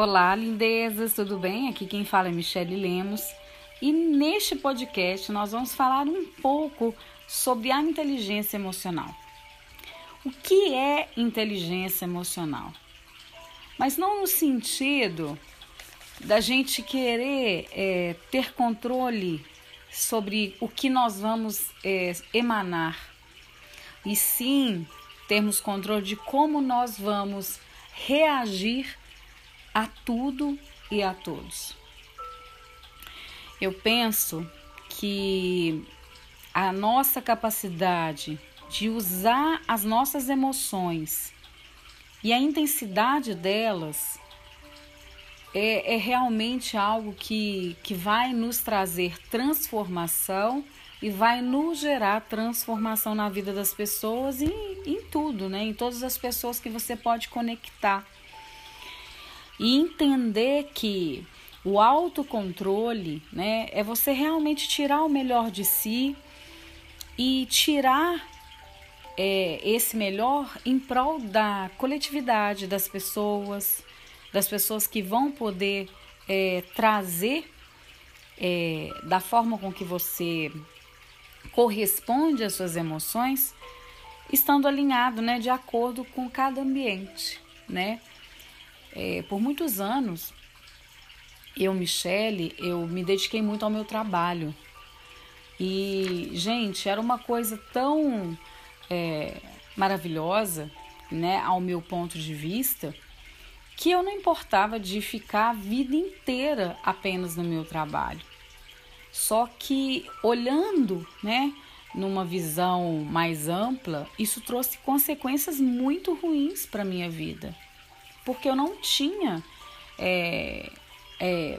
Olá, lindezas, tudo bem? Aqui quem fala é Michele Lemos e neste podcast nós vamos falar um pouco sobre a inteligência emocional. O que é inteligência emocional? Mas não no sentido da gente querer é, ter controle sobre o que nós vamos é, emanar, e sim termos controle de como nós vamos reagir a tudo e a todos. Eu penso que a nossa capacidade de usar as nossas emoções e a intensidade delas é, é, realmente algo que, que vai nos trazer transformação e vai nos gerar transformação na vida das pessoas e em tudo, né? Em todas as pessoas que você pode conectar e entender que o autocontrole né, é você realmente tirar o melhor de si e tirar é, esse melhor em prol da coletividade das pessoas, das pessoas que vão poder é, trazer é, da forma com que você corresponde às suas emoções, estando alinhado, né, de acordo com cada ambiente, né? É, por muitos anos, eu, Michele, eu me dediquei muito ao meu trabalho. E, gente, era uma coisa tão é, maravilhosa, né, ao meu ponto de vista, que eu não importava de ficar a vida inteira apenas no meu trabalho. Só que olhando, né, numa visão mais ampla, isso trouxe consequências muito ruins para minha vida porque eu não tinha é, é,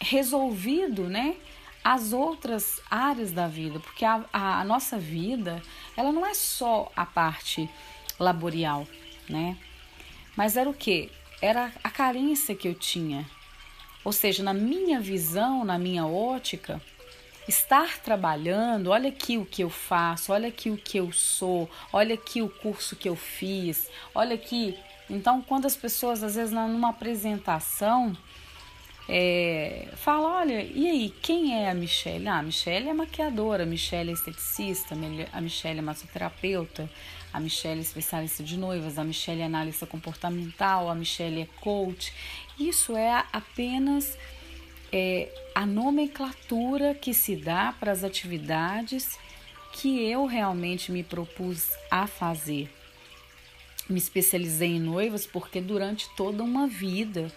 resolvido, né? As outras áreas da vida, porque a, a, a nossa vida, ela não é só a parte laborial, né? Mas era o que? Era a carência que eu tinha. Ou seja, na minha visão, na minha ótica, estar trabalhando, olha aqui o que eu faço, olha aqui o que eu sou, olha aqui o curso que eu fiz, olha aqui então, quando as pessoas, às vezes, numa apresentação, é, olha, e aí, quem é a Michelle? Ah, a Michelle é maquiadora, a Michelle é esteticista, a Michelle é massoterapeuta, a Michelle é especialista de noivas, a Michelle é analista comportamental, a Michelle é coach. Isso é apenas é, a nomenclatura que se dá para as atividades que eu realmente me propus a fazer me especializei em noivas porque durante toda uma vida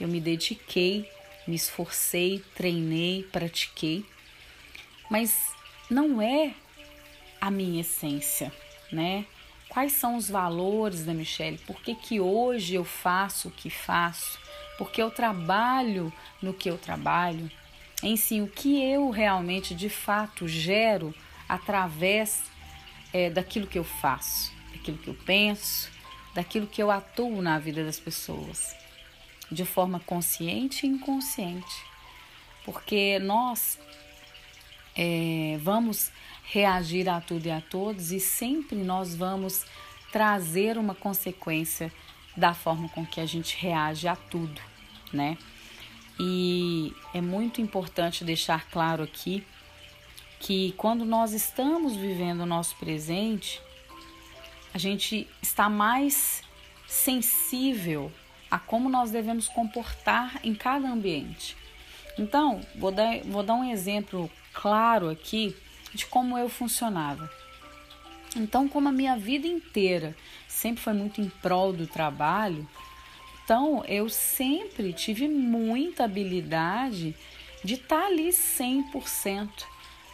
eu me dediquei, me esforcei, treinei, pratiquei, mas não é a minha essência, né? Quais são os valores da Michelle? Por que, que hoje eu faço o que faço? Porque eu trabalho no que eu trabalho? Em si, o que eu realmente de fato gero através é, daquilo que eu faço, daquilo que eu penso, daquilo que eu atuo na vida das pessoas, de forma consciente e inconsciente, porque nós é, vamos reagir a tudo e a todos e sempre nós vamos trazer uma consequência da forma com que a gente reage a tudo, né? E é muito importante deixar claro aqui que quando nós estamos vivendo o nosso presente, a gente está mais sensível a como nós devemos comportar em cada ambiente. Então, vou dar, vou dar um exemplo claro aqui de como eu funcionava. Então, como a minha vida inteira sempre foi muito em prol do trabalho, então eu sempre tive muita habilidade de estar tá ali 100%.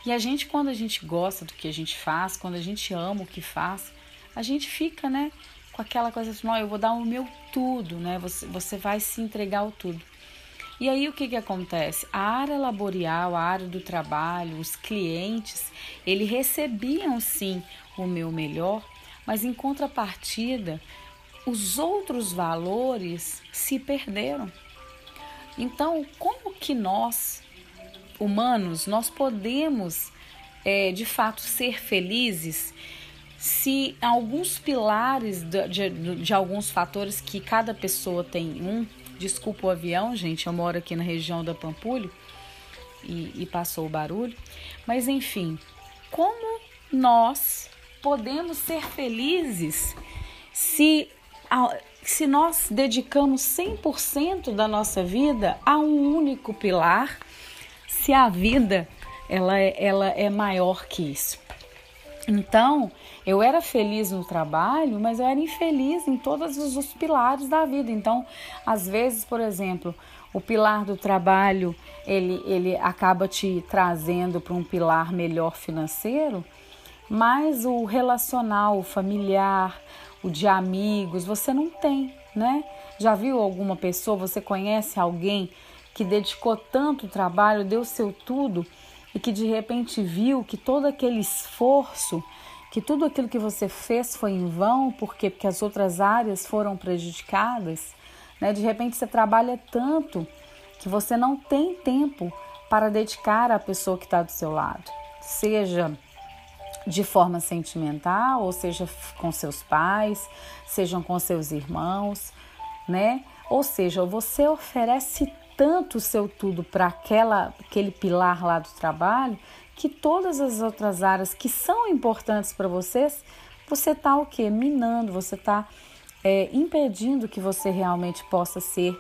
E a gente, quando a gente gosta do que a gente faz, quando a gente ama o que faz, a gente fica, né, com aquela coisa assim, oh, eu vou dar o meu tudo, né? Você, você vai se entregar o tudo. E aí o que, que acontece? A área laborial, a área do trabalho, os clientes, eles recebiam sim o meu melhor, mas em contrapartida, os outros valores se perderam. Então, como que nós, humanos, nós podemos é, de fato ser felizes se alguns pilares de, de, de, alguns fatores que cada pessoa tem um, Desculpa o avião, gente. Eu moro aqui na região da Pampulho e, e passou o barulho. Mas enfim, como nós podemos ser felizes se, se nós dedicamos 100% da nossa vida a um único pilar, se a vida ela é, ela é maior que isso. Então, eu era feliz no trabalho, mas eu era infeliz em todos os pilares da vida. Então, às vezes, por exemplo, o pilar do trabalho ele, ele acaba te trazendo para um pilar melhor financeiro, mas o relacional, o familiar, o de amigos, você não tem, né? Já viu alguma pessoa, você conhece alguém que dedicou tanto trabalho, deu seu tudo e que de repente viu que todo aquele esforço, que tudo aquilo que você fez foi em vão, porque porque as outras áreas foram prejudicadas, né? De repente você trabalha tanto que você não tem tempo para dedicar à pessoa que está do seu lado, seja de forma sentimental, ou seja com seus pais, sejam com seus irmãos, né? Ou seja, você oferece tanto o seu tudo para aquela aquele pilar lá do trabalho que todas as outras áreas que são importantes para vocês, você está o que minando, você está é, impedindo que você realmente possa ser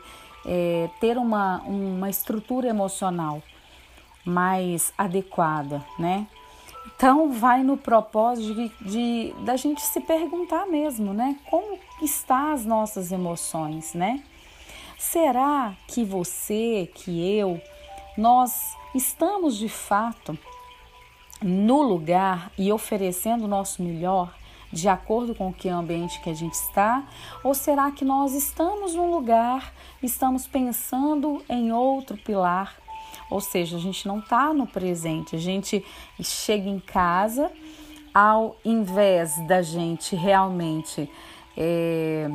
é, ter uma, uma estrutura emocional mais adequada, né? Então vai no propósito de, de da gente se perguntar mesmo, né? Como está as nossas emoções, né? Será que você, que eu, nós estamos de fato no lugar e oferecendo o nosso melhor de acordo com o que ambiente que a gente está? Ou será que nós estamos num lugar, estamos pensando em outro pilar? Ou seja, a gente não está no presente, a gente chega em casa, ao invés da gente realmente é,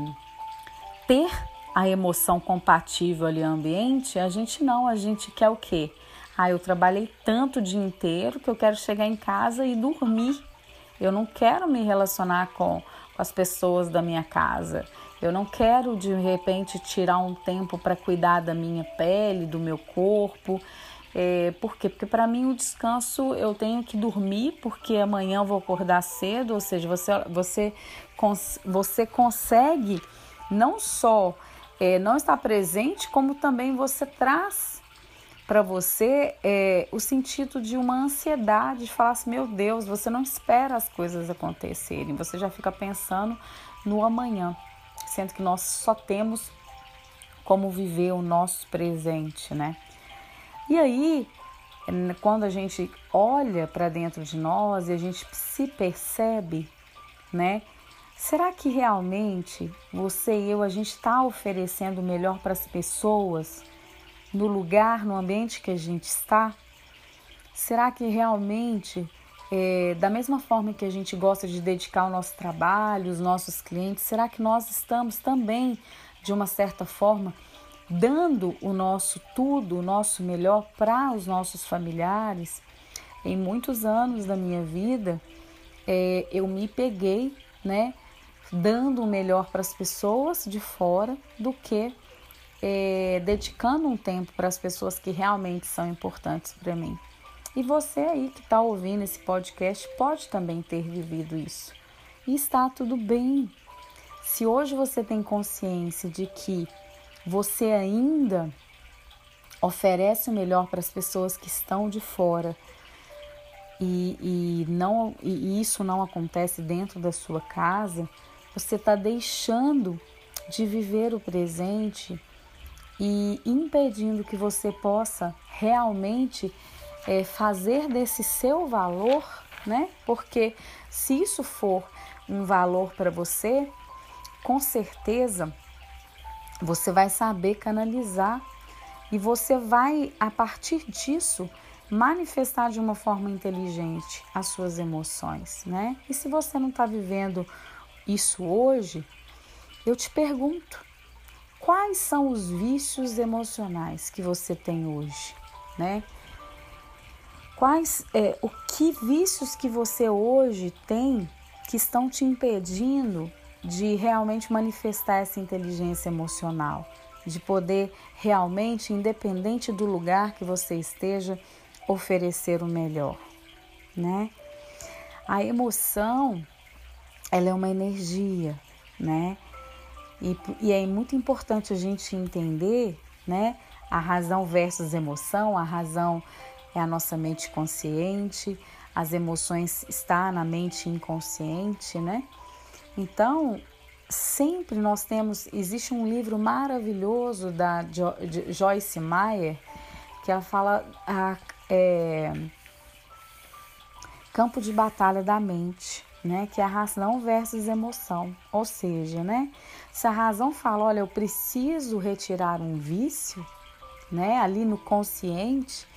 ter a emoção compatível ali ao ambiente, a gente não, a gente quer o quê? Ah, eu trabalhei tanto o dia inteiro que eu quero chegar em casa e dormir eu não quero me relacionar com, com as pessoas da minha casa. Eu não quero de repente tirar um tempo para cuidar da minha pele, do meu corpo. É, por quê? Porque para mim o descanso eu tenho que dormir, porque amanhã eu vou acordar cedo, ou seja, você, você, você consegue não só é, não estar presente, como também você traz para você é, o sentido de uma ansiedade, de falar assim: meu Deus, você não espera as coisas acontecerem, você já fica pensando no amanhã, sendo que nós só temos como viver o nosso presente, né? E aí, quando a gente olha para dentro de nós e a gente se percebe, né? Será que realmente você e eu a gente está oferecendo o melhor para as pessoas? No lugar, no ambiente que a gente está? Será que realmente, é, da mesma forma que a gente gosta de dedicar o nosso trabalho, os nossos clientes, será que nós estamos também, de uma certa forma, dando o nosso tudo, o nosso melhor para os nossos familiares? Em muitos anos da minha vida, é, eu me peguei, né, dando o melhor para as pessoas de fora do que é, dedicando um tempo para as pessoas que realmente são importantes para mim. E você aí que está ouvindo esse podcast pode também ter vivido isso. E está tudo bem. Se hoje você tem consciência de que você ainda oferece o melhor para as pessoas que estão de fora e, e, não, e isso não acontece dentro da sua casa, você está deixando de viver o presente e impedindo que você possa realmente é, fazer desse seu valor, né? Porque se isso for um valor para você, com certeza você vai saber canalizar e você vai, a partir disso, manifestar de uma forma inteligente as suas emoções, né? E se você não está vivendo isso hoje, eu te pergunto, quais são os vícios emocionais que você tem hoje, né? Quais, é, o que vícios que você hoje tem que estão te impedindo de realmente manifestar essa inteligência emocional? de poder realmente, independente do lugar que você esteja, oferecer o melhor, né? A emoção, ela é uma energia, né? E, e é muito importante a gente entender, né? A razão versus emoção, a razão é a nossa mente consciente, as emoções estão na mente inconsciente, né? Então, sempre nós temos, existe um livro maravilhoso da Joyce Meyer que ela fala a, é, campo de batalha da mente, né? Que é a razão versus emoção. Ou seja, né? Se a razão fala, olha, eu preciso retirar um vício, né? Ali no consciente,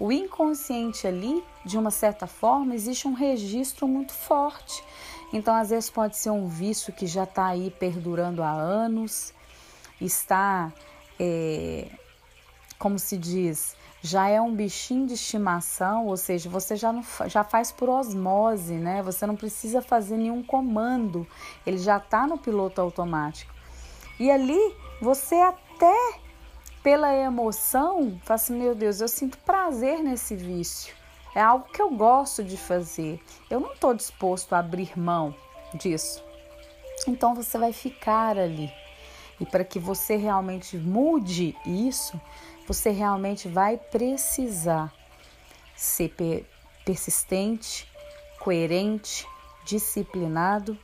o inconsciente ali, de uma certa forma, existe um registro muito forte. Então, às vezes pode ser um vício que já está aí perdurando há anos, está, é, como se diz, já é um bichinho de estimação, ou seja, você já, não, já faz por osmose, né? Você não precisa fazer nenhum comando, ele já está no piloto automático. E ali você até pela emoção fala assim: meu Deus, eu sinto prazer nesse vício, é algo que eu gosto de fazer, eu não estou disposto a abrir mão disso. Então você vai ficar ali. E para que você realmente mude isso, você realmente vai precisar ser persistente, coerente, disciplinado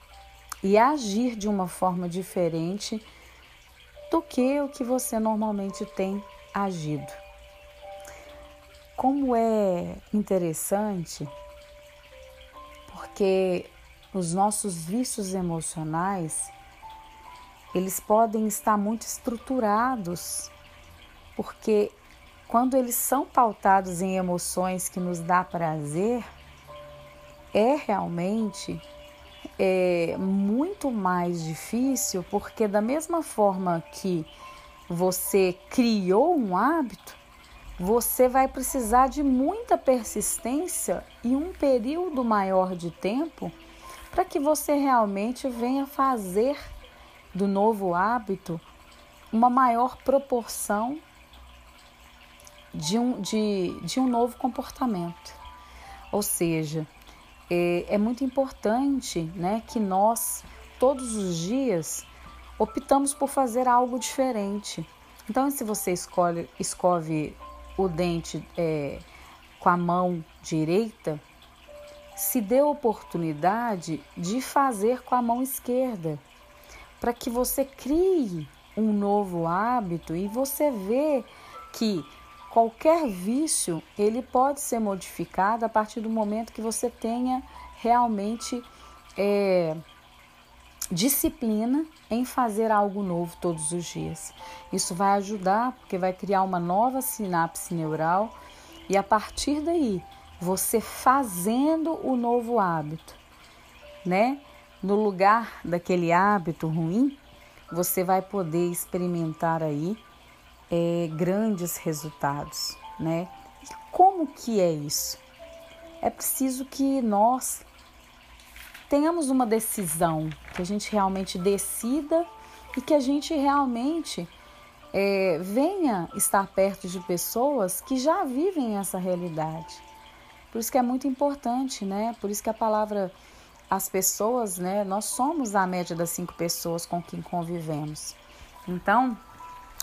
e agir de uma forma diferente do que o que você normalmente tem agido. Como é interessante, porque os nossos vícios emocionais, eles podem estar muito estruturados porque quando eles são pautados em emoções que nos dá prazer, é realmente é, muito mais difícil, porque da mesma forma que você criou um hábito, você vai precisar de muita persistência e um período maior de tempo para que você realmente venha fazer do novo hábito uma maior proporção de um, de, de um novo comportamento. Ou seja, é, é muito importante né, que nós, todos os dias, optamos por fazer algo diferente. Então, se você escolhe, escove o dente é, com a mão direita, se dê a oportunidade de fazer com a mão esquerda, para que você crie um novo hábito e você vê que Qualquer vício, ele pode ser modificado a partir do momento que você tenha realmente é, disciplina em fazer algo novo todos os dias. Isso vai ajudar porque vai criar uma nova sinapse neural e a partir daí, você fazendo o novo hábito, né? No lugar daquele hábito ruim, você vai poder experimentar aí é, grandes resultados, né? E como que é isso? É preciso que nós tenhamos uma decisão, que a gente realmente decida e que a gente realmente é, venha estar perto de pessoas que já vivem essa realidade. Por isso que é muito importante, né? Por isso que a palavra as pessoas, né? Nós somos a média das cinco pessoas com quem convivemos. Então,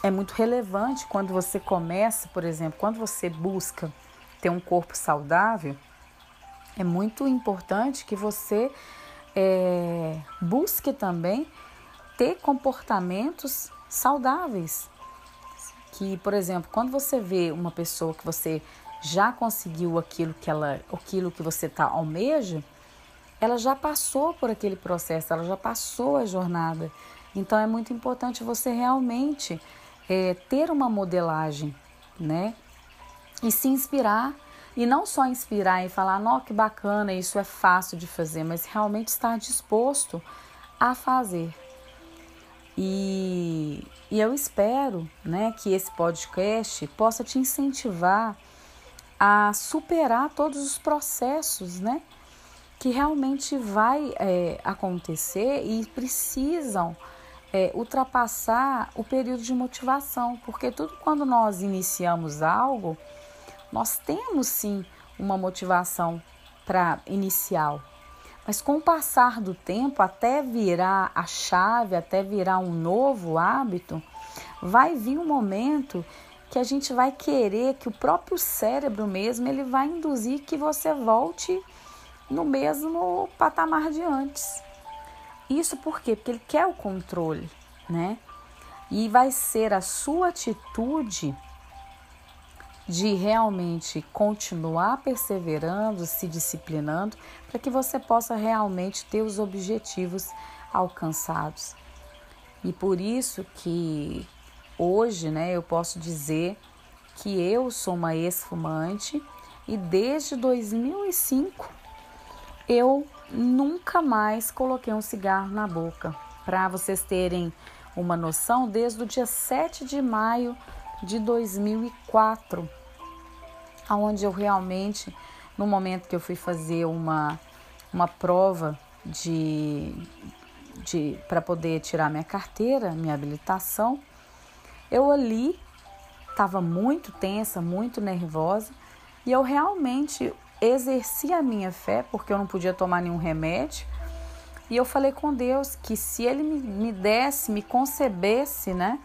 é muito relevante quando você começa, por exemplo, quando você busca ter um corpo saudável, é muito importante que você é, busque também ter comportamentos saudáveis. Que, por exemplo, quando você vê uma pessoa que você já conseguiu aquilo que ela, aquilo que você tá almeja, ela já passou por aquele processo, ela já passou a jornada. Então é muito importante você realmente é, ter uma modelagem, né? E se inspirar e não só inspirar e falar, não, que bacana, isso é fácil de fazer, mas realmente estar disposto a fazer. E, e eu espero né, que esse podcast possa te incentivar a superar todos os processos né, que realmente vai é, acontecer e precisam é, ultrapassar o período de motivação, porque tudo quando nós iniciamos algo, nós temos sim uma motivação para inicial. Mas com o passar do tempo, até virar a chave, até virar um novo hábito, vai vir um momento que a gente vai querer que o próprio cérebro mesmo ele vai induzir que você volte no mesmo patamar de antes. Isso por quê? Porque ele quer o controle, né? E vai ser a sua atitude de realmente continuar perseverando, se disciplinando, para que você possa realmente ter os objetivos alcançados. E por isso que hoje, né, eu posso dizer que eu sou uma ex-fumante e desde 2005 eu nunca mais coloquei um cigarro na boca. Para vocês terem uma noção, desde o dia 7 de maio de 2004, aonde eu realmente, no momento que eu fui fazer uma, uma prova de, de para poder tirar minha carteira, minha habilitação, eu ali estava muito tensa, muito nervosa e eu realmente exerci a minha fé, porque eu não podia tomar nenhum remédio. E eu falei com Deus que se Ele me, desse, me concebesse, né,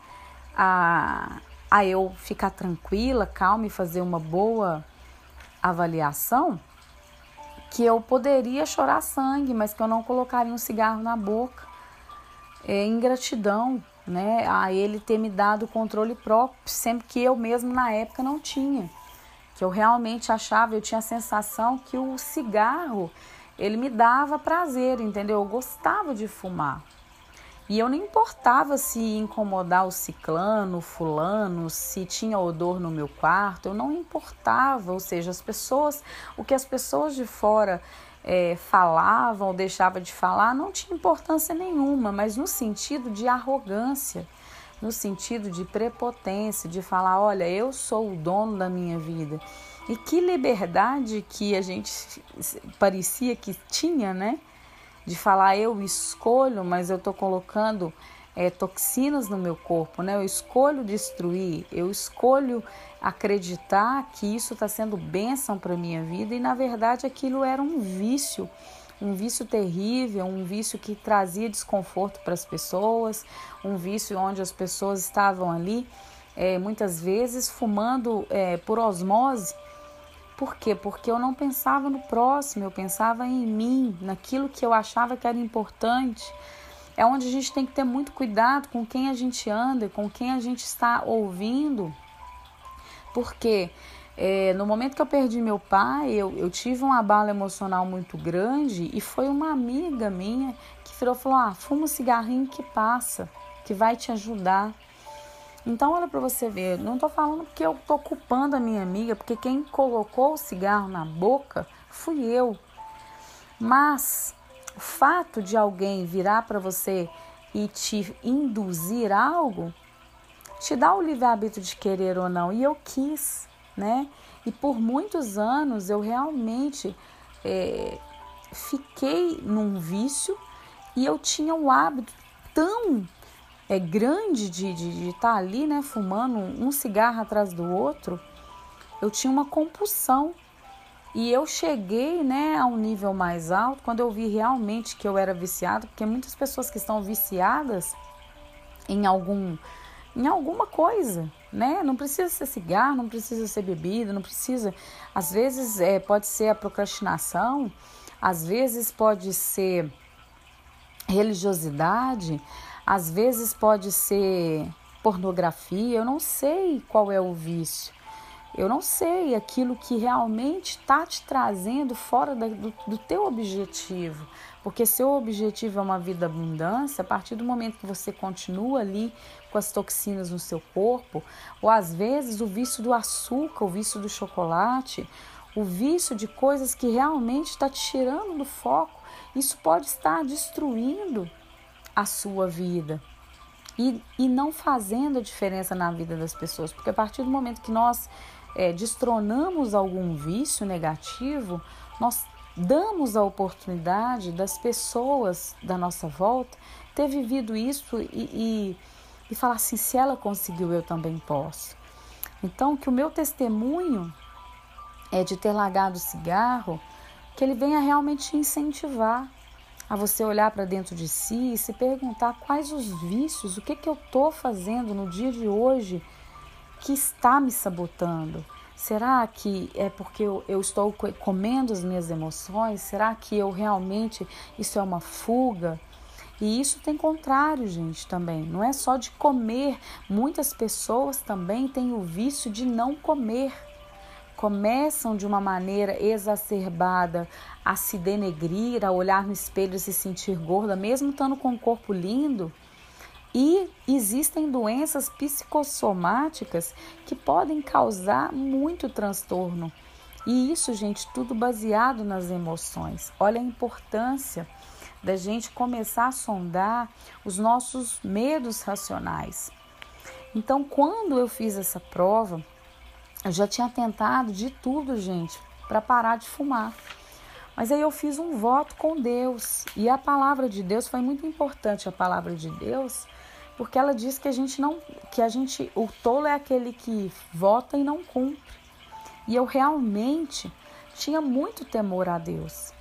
a, a eu ficar tranquila, calma e fazer uma boa avaliação, que eu poderia chorar sangue, mas que eu não colocaria um cigarro na boca. É ingratidão, né, a Ele ter me dado o controle próprio, sempre que eu mesmo na época não tinha que eu realmente achava, eu tinha a sensação que o cigarro ele me dava prazer, entendeu? Eu gostava de fumar. E eu nem importava se incomodar o ciclano, o fulano, se tinha odor no meu quarto, eu não importava, ou seja, as pessoas, o que as pessoas de fora é, falavam ou deixavam de falar não tinha importância nenhuma, mas no sentido de arrogância no sentido de prepotência, de falar, olha, eu sou o dono da minha vida. E que liberdade que a gente parecia que tinha, né? De falar, eu escolho, mas eu estou colocando é, toxinas no meu corpo, né? Eu escolho destruir, eu escolho acreditar que isso está sendo bênção para minha vida e na verdade aquilo era um vício um vício terrível, um vício que trazia desconforto para as pessoas, um vício onde as pessoas estavam ali é, muitas vezes fumando é, por osmose. Por quê? Porque eu não pensava no próximo, eu pensava em mim, naquilo que eu achava que era importante. É onde a gente tem que ter muito cuidado com quem a gente anda, com quem a gente está ouvindo. Porque é, no momento que eu perdi meu pai, eu, eu tive um abalo emocional muito grande e foi uma amiga minha que virou e falou: Ah, fuma um cigarrinho que passa, que vai te ajudar. Então, olha para você ver, não estou falando porque eu estou culpando a minha amiga, porque quem colocou o cigarro na boca fui eu. Mas o fato de alguém virar para você e te induzir algo, te dá o livre-arbítrio de querer ou não. E eu quis né? E por muitos anos eu realmente é, fiquei num vício e eu tinha um hábito tão é, grande de estar de, de tá ali, né, fumando um cigarro atrás do outro. Eu tinha uma compulsão e eu cheguei, né, a um nível mais alto quando eu vi realmente que eu era viciado, porque muitas pessoas que estão viciadas em algum em alguma coisa, né? Não precisa ser cigarro, não precisa ser bebida, não precisa. Às vezes é, pode ser a procrastinação, às vezes pode ser religiosidade, às vezes pode ser pornografia. Eu não sei qual é o vício. Eu não sei aquilo que realmente está te trazendo fora da, do, do teu objetivo. Porque seu objetivo é uma vida abundância, a partir do momento que você continua ali com as toxinas no seu corpo, ou às vezes o vício do açúcar, o vício do chocolate, o vício de coisas que realmente está te tirando do foco, isso pode estar destruindo a sua vida. E, e não fazendo a diferença na vida das pessoas, porque a partir do momento que nós é, destronamos algum vício negativo, nós damos a oportunidade das pessoas da nossa volta ter vivido isso e, e, e falar assim: se ela conseguiu, eu também posso. Então, que o meu testemunho é de ter largado o cigarro, que ele venha realmente te incentivar a você olhar para dentro de si e se perguntar quais os vícios, o que, que eu estou fazendo no dia de hoje que está me sabotando. Será que é porque eu, eu, estou comendo as minhas emoções? Será que eu realmente isso é uma fuga? E isso tem contrário, gente, também. Não é só de comer. Muitas pessoas também têm o vício de não comer começam de uma maneira exacerbada a se denegrir, a olhar no espelho e se sentir gorda, mesmo estando com um corpo lindo. E existem doenças psicossomáticas que podem causar muito transtorno. E isso, gente, tudo baseado nas emoções. Olha a importância da gente começar a sondar os nossos medos racionais. Então, quando eu fiz essa prova, eu já tinha tentado de tudo, gente, para parar de fumar. Mas aí eu fiz um voto com Deus. E a palavra de Deus foi muito importante, a palavra de Deus, porque ela diz que a gente não, que a gente, o tolo é aquele que vota e não cumpre. E eu realmente tinha muito temor a Deus.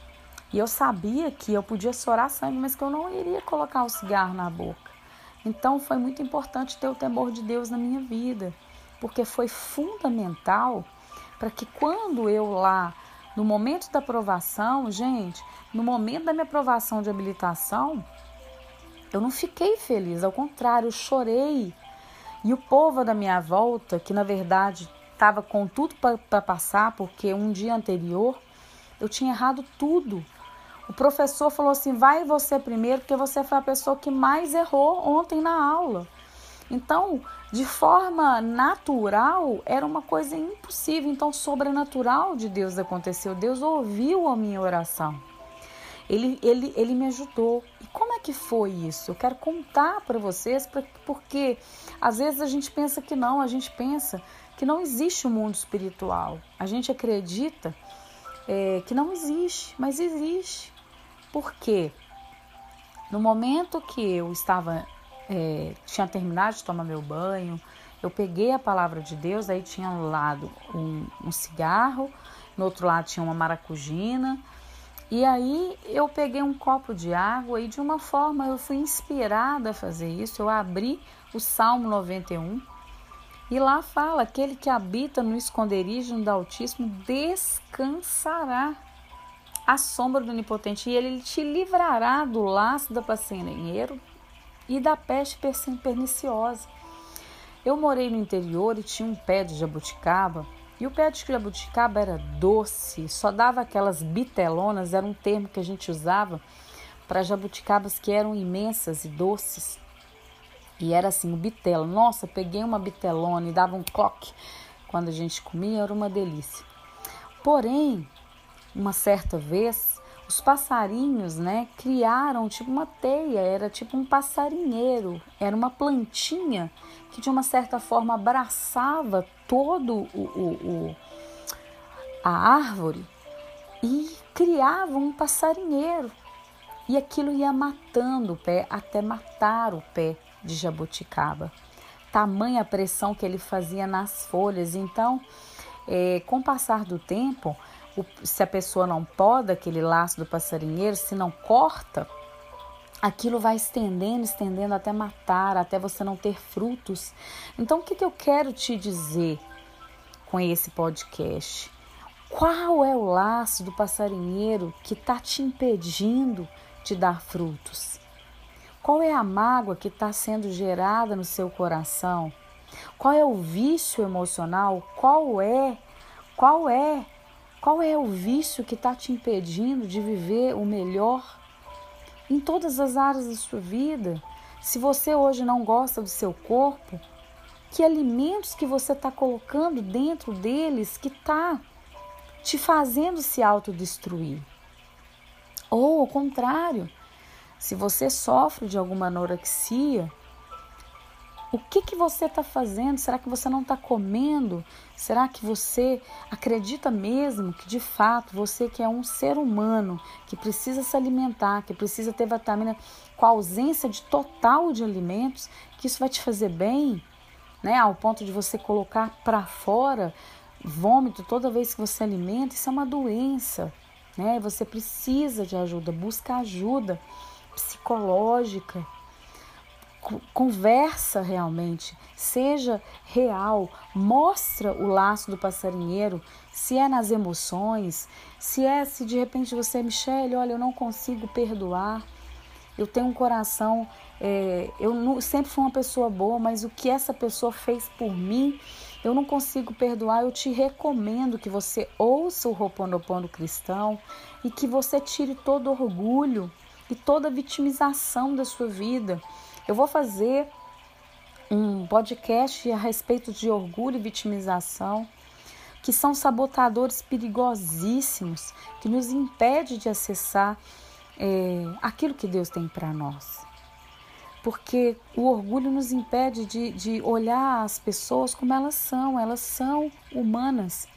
E eu sabia que eu podia chorar sangue, mas que eu não iria colocar o cigarro na boca. Então foi muito importante ter o temor de Deus na minha vida porque foi fundamental para que quando eu lá, no momento da aprovação, gente, no momento da minha aprovação de habilitação, eu não fiquei feliz, ao contrário, eu chorei. E o povo da minha volta, que na verdade estava com tudo para passar, porque um dia anterior eu tinha errado tudo. O professor falou assim: vai você primeiro, porque você foi a pessoa que mais errou ontem na aula. Então, de forma natural, era uma coisa impossível. Então, sobrenatural de Deus aconteceu. Deus ouviu a minha oração. Ele, ele, ele me ajudou. E como é que foi isso? Eu quero contar para vocês, porque às vezes a gente pensa que não, a gente pensa que não existe o um mundo espiritual. A gente acredita é, que não existe, mas existe. Por quê? No momento que eu estava é, tinha terminado de tomar meu banho, eu peguei a palavra de Deus, aí tinha um lado um, um cigarro, no outro lado tinha uma maracujina, e aí eu peguei um copo de água e de uma forma eu fui inspirada a fazer isso. Eu abri o Salmo 91 e lá fala: aquele que habita no esconderijo do Altíssimo descansará à sombra do Onipotente, e ele te livrará do laço da passarinheiro e da peste perniciosa. Eu morei no interior e tinha um pé de jabuticaba, e o pé de jabuticaba era doce, só dava aquelas bitelonas, era um termo que a gente usava para jabuticabas que eram imensas e doces. E era assim, o bitelo. Nossa, peguei uma bitelona e dava um cloque. Quando a gente comia, era uma delícia. Porém, uma certa vez, os passarinhos, né, criaram tipo uma teia, era tipo um passarinheiro, era uma plantinha que de uma certa forma abraçava todo o, o, o a árvore e criava um passarinheiro. E aquilo ia matando o pé até matar o pé de jabuticaba. Tamanha pressão que ele fazia nas folhas. Então, é, com o passar do tempo, o, se a pessoa não poda aquele laço do passarinheiro, se não corta, aquilo vai estendendo, estendendo até matar, até você não ter frutos. Então, o que, que eu quero te dizer com esse podcast? Qual é o laço do passarinheiro que está te impedindo de dar frutos? Qual é a mágoa que está sendo gerada no seu coração? Qual é o vício emocional? Qual é? Qual é qual é o vício que está te impedindo de viver o melhor em todas as áreas da sua vida? Se você hoje não gosta do seu corpo, que alimentos que você está colocando dentro deles que está te fazendo se autodestruir? Ou ao contrário, se você sofre de alguma anorexia, O que, que você está fazendo? Será que você não está comendo? Será que você acredita mesmo que de fato você que é um ser humano que precisa se alimentar, que precisa ter vitamina com a ausência de total de alimentos, que isso vai te fazer bem, né? Ao ponto de você colocar para fora vômito toda vez que você alimenta, isso é uma doença, né? Você precisa de ajuda, busca ajuda psicológica conversa realmente, seja real, mostra o laço do passarinheiro, se é nas emoções, se é se de repente você, Michele, olha, eu não consigo perdoar, eu tenho um coração, é, eu não, sempre fui uma pessoa boa, mas o que essa pessoa fez por mim, eu não consigo perdoar. Eu te recomendo que você ouça o Roponopono cristão e que você tire todo orgulho e toda vitimização da sua vida eu vou fazer um podcast a respeito de orgulho e vitimização, que são sabotadores perigosíssimos, que nos impede de acessar é, aquilo que Deus tem para nós. Porque o orgulho nos impede de, de olhar as pessoas como elas são, elas são humanas.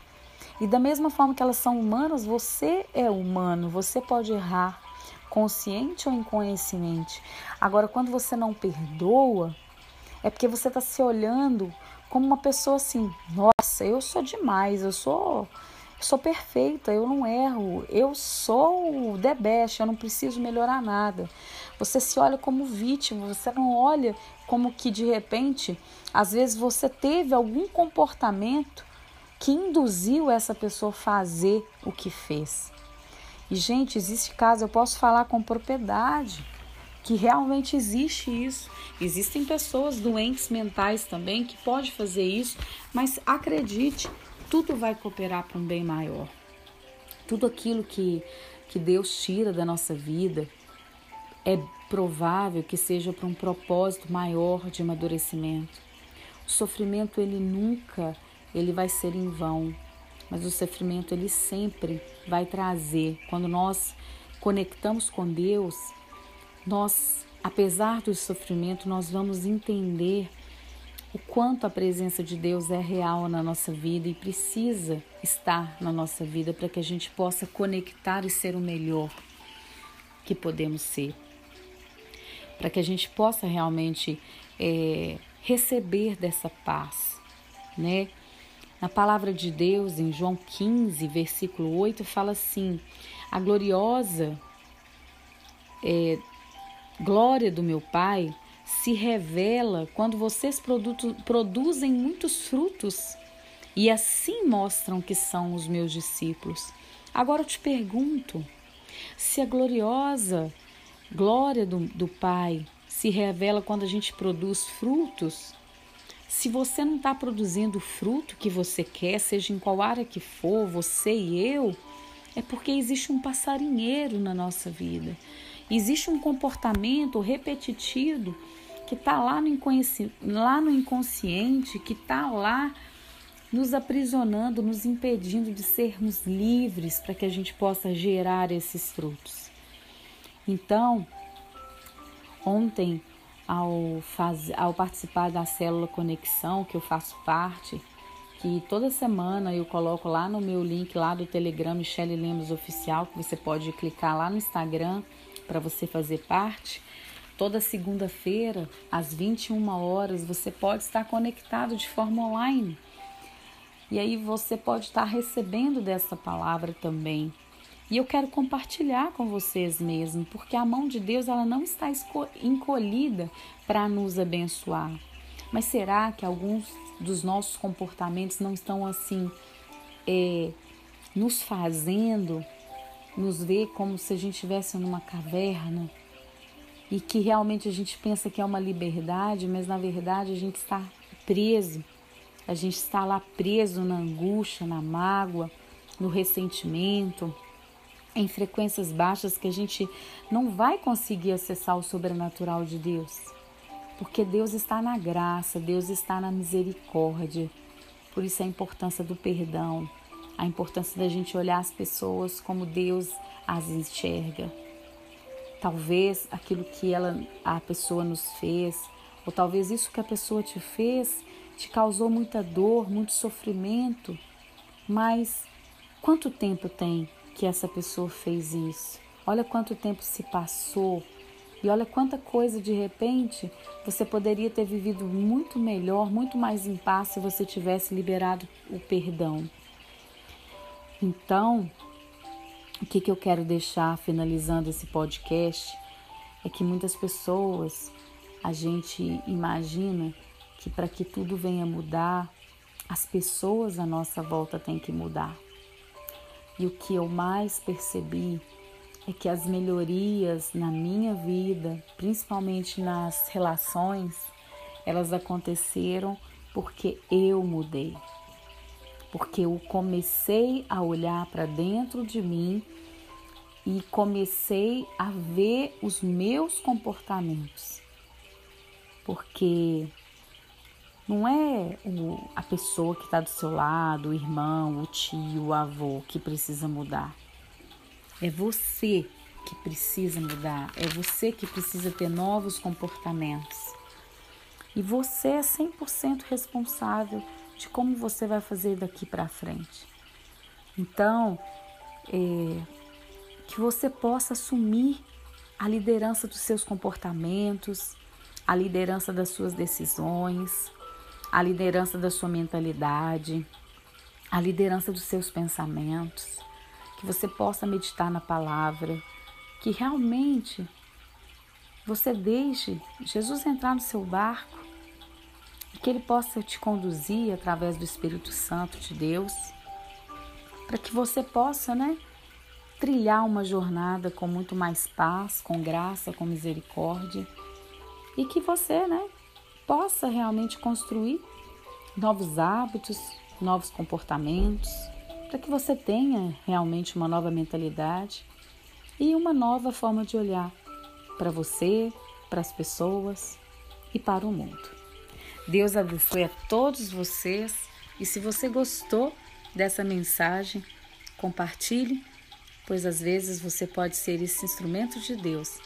E da mesma forma que elas são humanas, você é humano, você pode errar, consciente ou inconsciente. Agora, quando você não perdoa, é porque você está se olhando como uma pessoa assim: nossa, eu sou demais, eu sou, eu sou perfeita, eu não erro, eu sou o the best, eu não preciso melhorar nada. Você se olha como vítima, você não olha como que de repente, às vezes você teve algum comportamento que induziu essa pessoa a fazer o que fez. E, gente, existe caso, eu posso falar com propriedade, que realmente existe isso. Existem pessoas doentes mentais também que pode fazer isso, mas acredite, tudo vai cooperar para um bem maior. Tudo aquilo que, que Deus tira da nossa vida é provável que seja para um propósito maior de amadurecimento. O sofrimento ele nunca ele vai ser em vão mas o sofrimento ele sempre vai trazer. Quando nós conectamos com Deus, nós, apesar do sofrimento, nós vamos entender o quanto a presença de Deus é real na nossa vida e precisa estar na nossa vida para que a gente possa conectar e ser o melhor que podemos ser. Para que a gente possa realmente é, receber dessa paz, né? Na palavra de Deus, em João 15, versículo 8, fala assim: A gloriosa é, glória do meu Pai se revela quando vocês produzem muitos frutos e assim mostram que são os meus discípulos. Agora eu te pergunto: se a gloriosa glória do, do Pai se revela quando a gente produz frutos, se você não está produzindo o fruto que você quer, seja em qual área que for, você e eu, é porque existe um passarinheiro na nossa vida. Existe um comportamento repetitivo que está lá, lá no inconsciente, que está lá nos aprisionando, nos impedindo de sermos livres para que a gente possa gerar esses frutos. Então, ontem ao, faz, ao participar da célula Conexão, que eu faço parte, que toda semana eu coloco lá no meu link lá do Telegram Michele Lemos Oficial, que você pode clicar lá no Instagram para você fazer parte. Toda segunda-feira, às 21 horas, você pode estar conectado de forma online. E aí você pode estar recebendo dessa palavra também. E eu quero compartilhar com vocês mesmo, porque a mão de Deus ela não está encolhida para nos abençoar. Mas será que alguns dos nossos comportamentos não estão assim é, nos fazendo nos ver como se a gente estivesse numa caverna? E que realmente a gente pensa que é uma liberdade, mas na verdade a gente está preso, a gente está lá preso na angústia, na mágoa, no ressentimento em frequências baixas que a gente não vai conseguir acessar o sobrenatural de Deus. Porque Deus está na graça, Deus está na misericórdia. Por isso a importância do perdão, a importância da gente olhar as pessoas como Deus as enxerga. Talvez aquilo que ela, a pessoa nos fez Ou talvez isso que a pessoa te fez te causou muita dor, muito sofrimento, mas quanto tempo tem que essa pessoa fez isso? Olha quanto tempo se passou e olha quanta coisa de repente você poderia ter vivido muito melhor, muito mais em paz se você tivesse liberado o perdão. Então, o que, que eu quero deixar finalizando esse podcast é que muitas pessoas a gente imagina que para que tudo venha mudar, as pessoas à nossa volta têm que mudar. E o que eu mais percebi é que as melhorias na minha vida, principalmente nas relações, elas aconteceram porque eu mudei. Porque eu comecei a olhar para dentro de mim e comecei a ver os meus comportamentos. Porque não é o, a pessoa que está do seu lado, o irmão, o tio, o avô que precisa mudar. É você que precisa mudar, é você que precisa ter novos comportamentos. E você é 100% responsável de como você vai fazer daqui para frente. Então, é, que você possa assumir a liderança dos seus comportamentos, a liderança das suas decisões, a liderança da sua mentalidade, a liderança dos seus pensamentos que você possa meditar na palavra, que realmente você deixe Jesus entrar no seu barco e que ele possa te conduzir através do Espírito Santo de Deus, para que você possa, né, trilhar uma jornada com muito mais paz, com graça, com misericórdia e que você, né, possa realmente construir novos hábitos, novos comportamentos para que você tenha realmente uma nova mentalidade e uma nova forma de olhar para você, para as pessoas e para o mundo. Deus abençoe a todos vocês e se você gostou dessa mensagem, compartilhe, pois às vezes você pode ser esse instrumento de Deus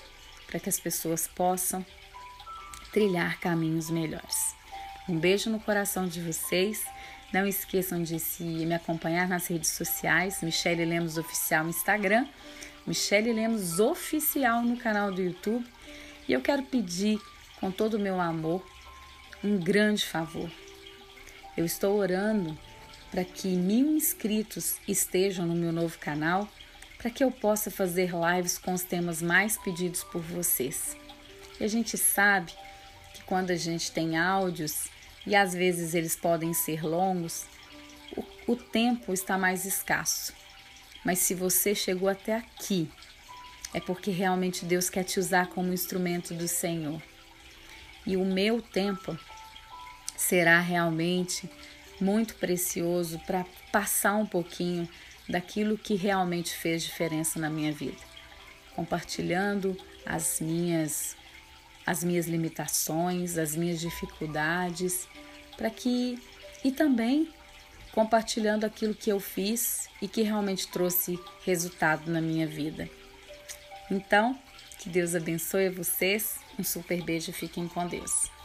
para que as pessoas possam trilhar caminhos melhores. Um beijo no coração de vocês não esqueçam de se me acompanhar nas redes sociais, Michele Lemos Oficial no Instagram, Michele Lemos Oficial no canal do YouTube. E eu quero pedir com todo o meu amor um grande favor. Eu estou orando para que mil inscritos estejam no meu novo canal, para que eu possa fazer lives com os temas mais pedidos por vocês. E a gente sabe quando a gente tem áudios e às vezes eles podem ser longos, o, o tempo está mais escasso. Mas se você chegou até aqui, é porque realmente Deus quer te usar como instrumento do Senhor. E o meu tempo será realmente muito precioso para passar um pouquinho daquilo que realmente fez diferença na minha vida, compartilhando as minhas as minhas limitações, as minhas dificuldades, para que e também compartilhando aquilo que eu fiz e que realmente trouxe resultado na minha vida. Então, que Deus abençoe vocês. Um super beijo e fiquem com Deus.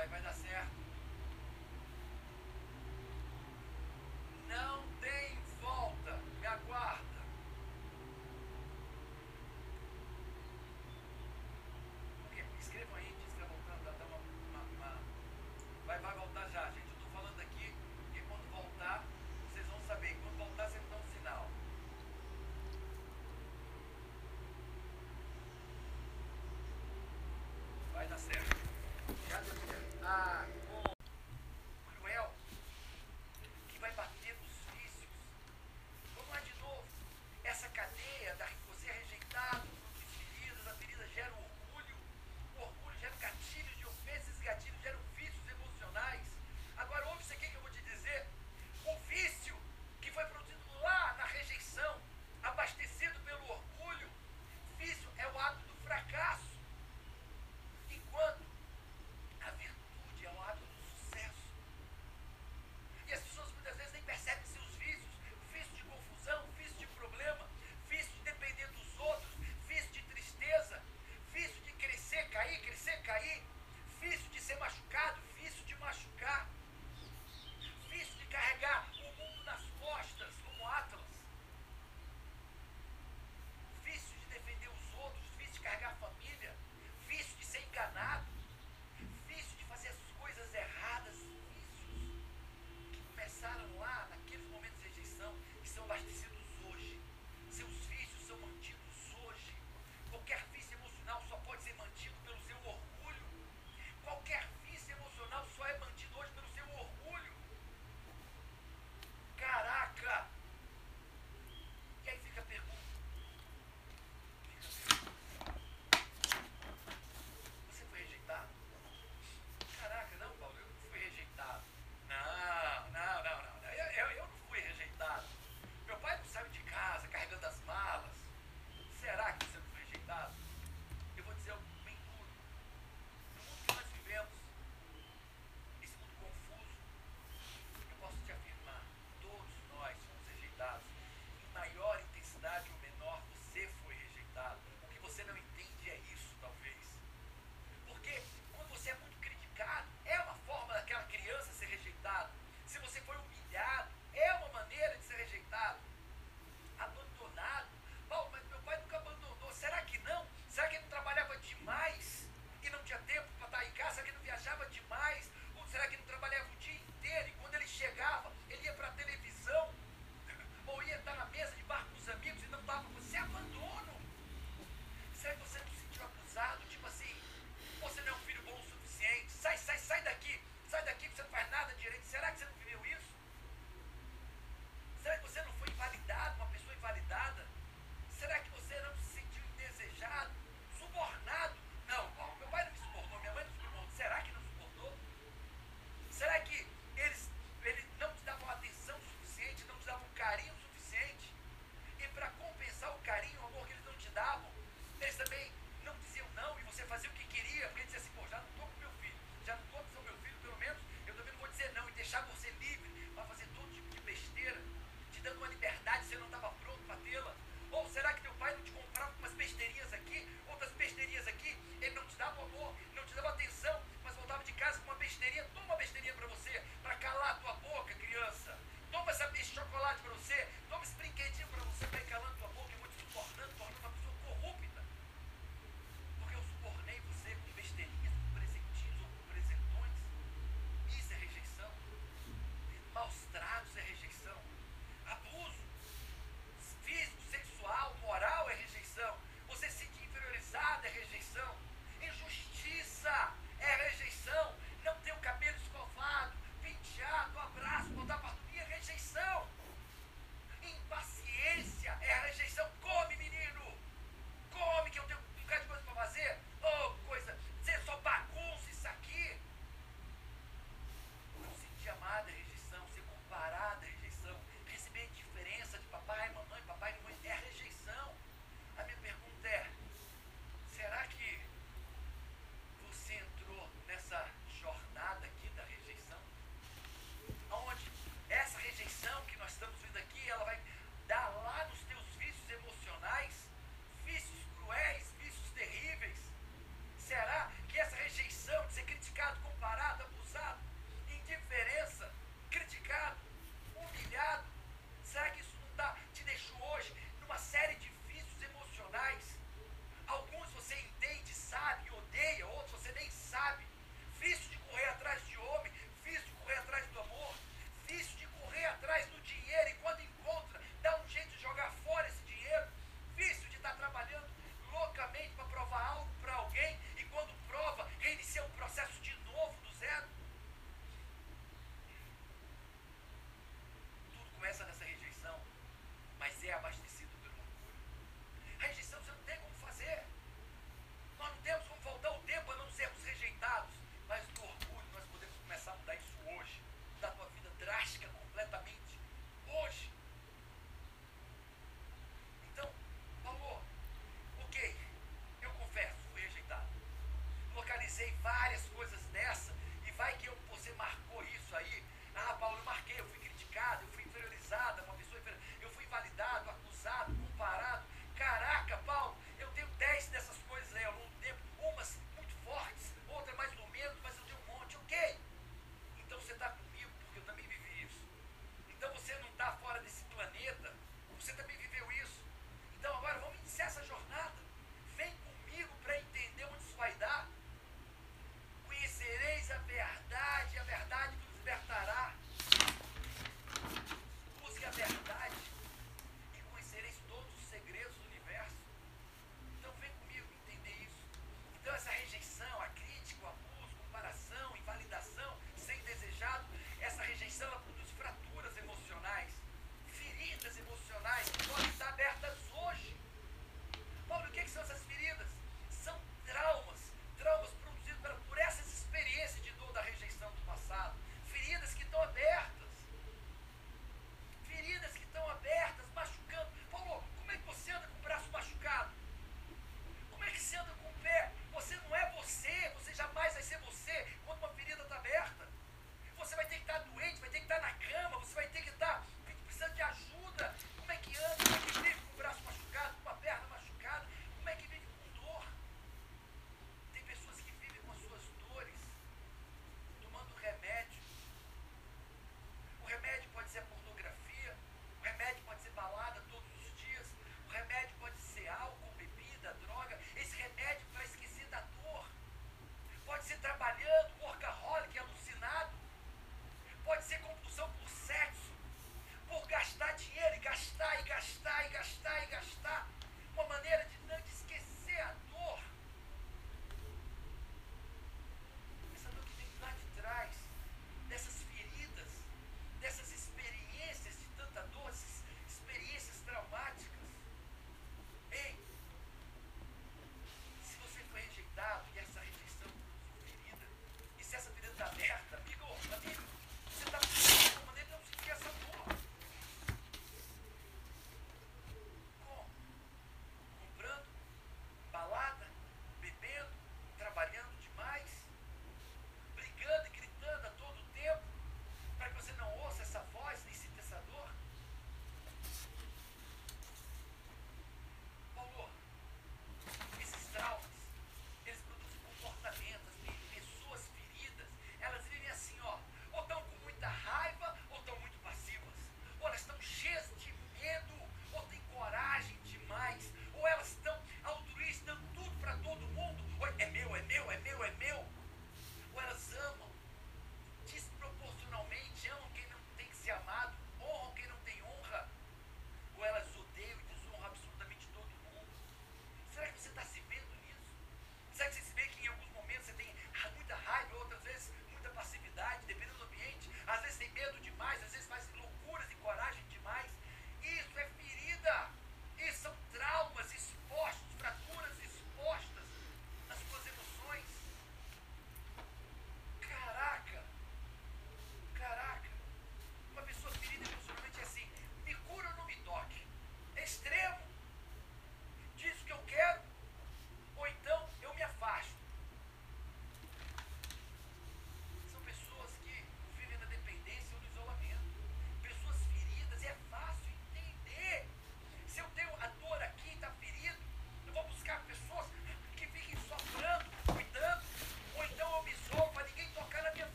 拜拜だ。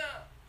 up.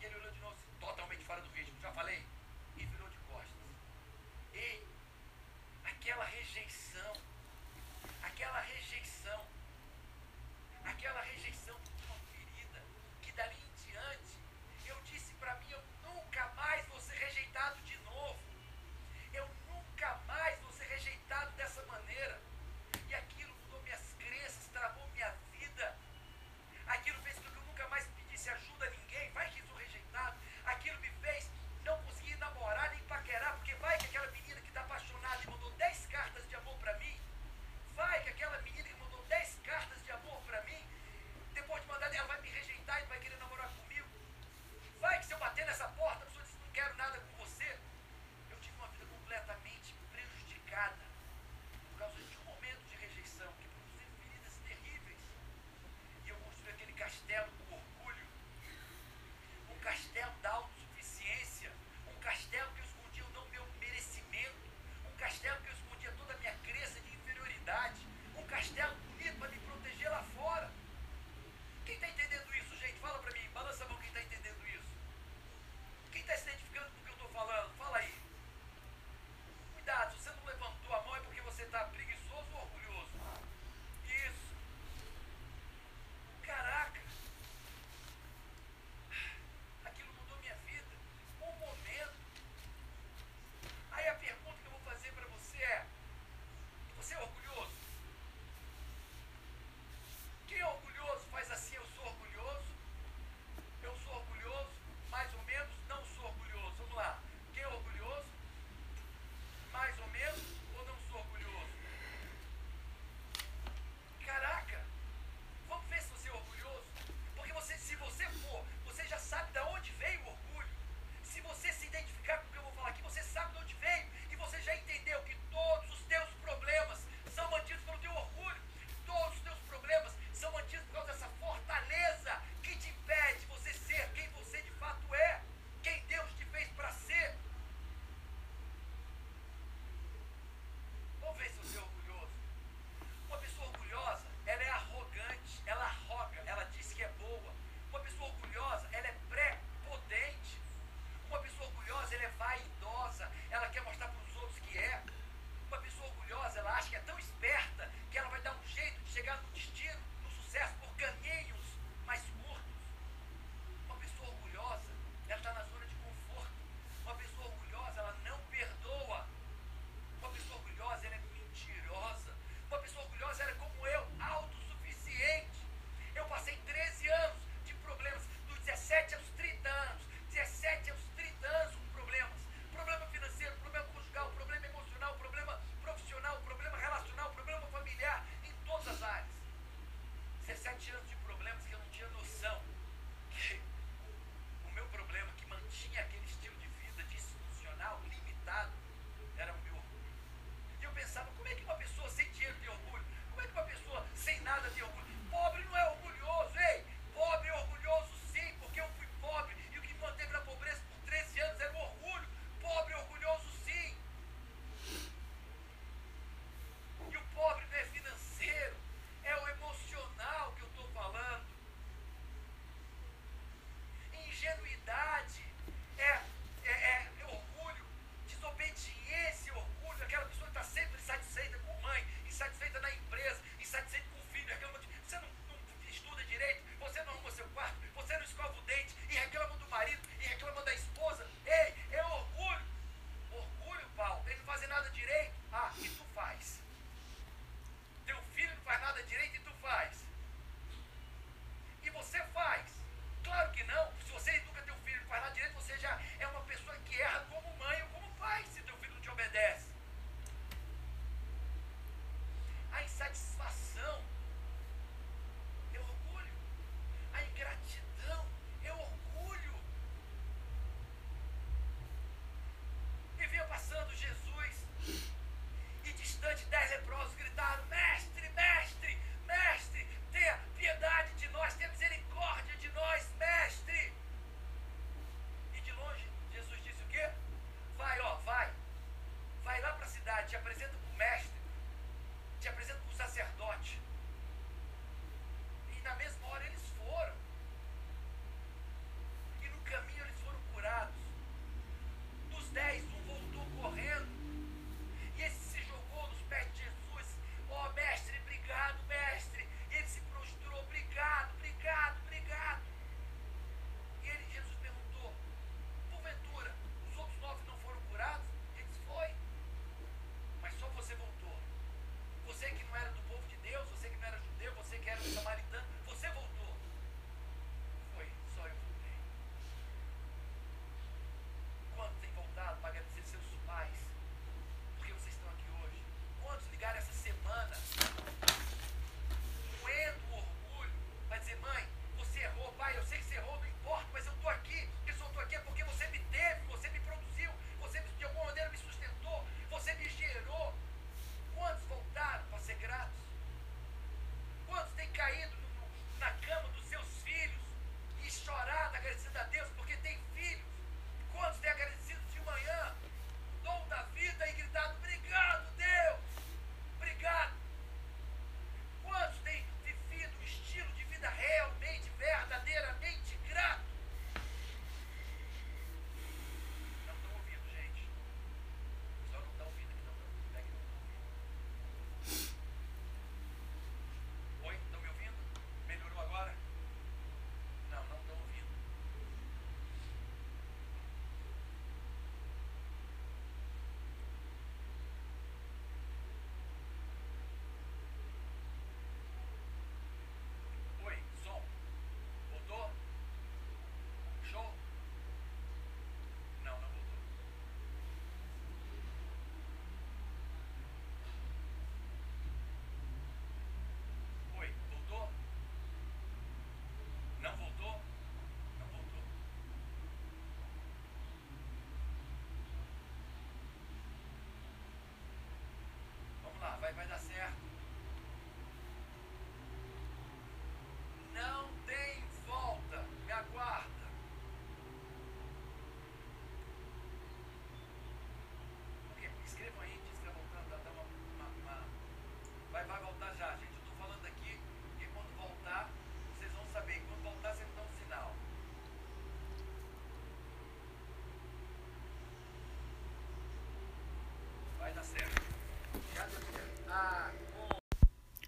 vai, dar certo.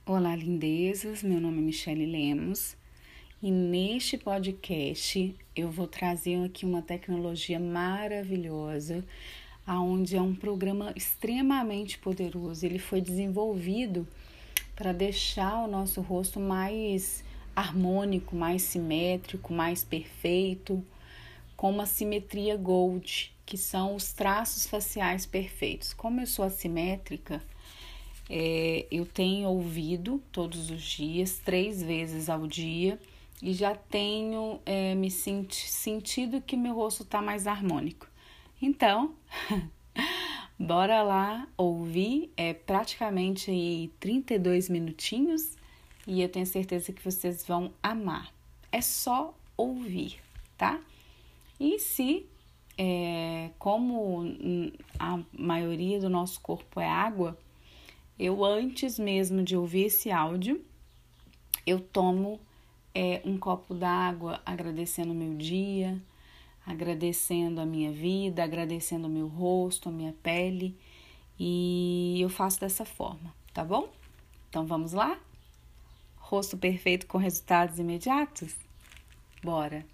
Olá, lindezas. Meu nome é Michele Lemos e neste podcast eu vou trazer aqui uma tecnologia maravilhosa, aonde é um programa extremamente poderoso. Ele foi desenvolvido para deixar o nosso rosto mais harmônico, mais simétrico, mais perfeito, com uma simetria gold, que são os traços faciais perfeitos. Como eu sou assimétrica, é, eu tenho ouvido todos os dias, três vezes ao dia, e já tenho é, me senti, sentido que meu rosto está mais harmônico. Então, bora lá ouvir, é praticamente aí 32 minutinhos e eu tenho certeza que vocês vão amar. É só ouvir, tá? E se, é, como a maioria do nosso corpo é água, eu antes mesmo de ouvir esse áudio, eu tomo é, um copo d'água agradecendo o meu dia, agradecendo a minha vida, agradecendo o meu rosto, a minha pele, e eu faço dessa forma, tá bom? Então vamos lá? Rosto perfeito com resultados imediatos? Bora!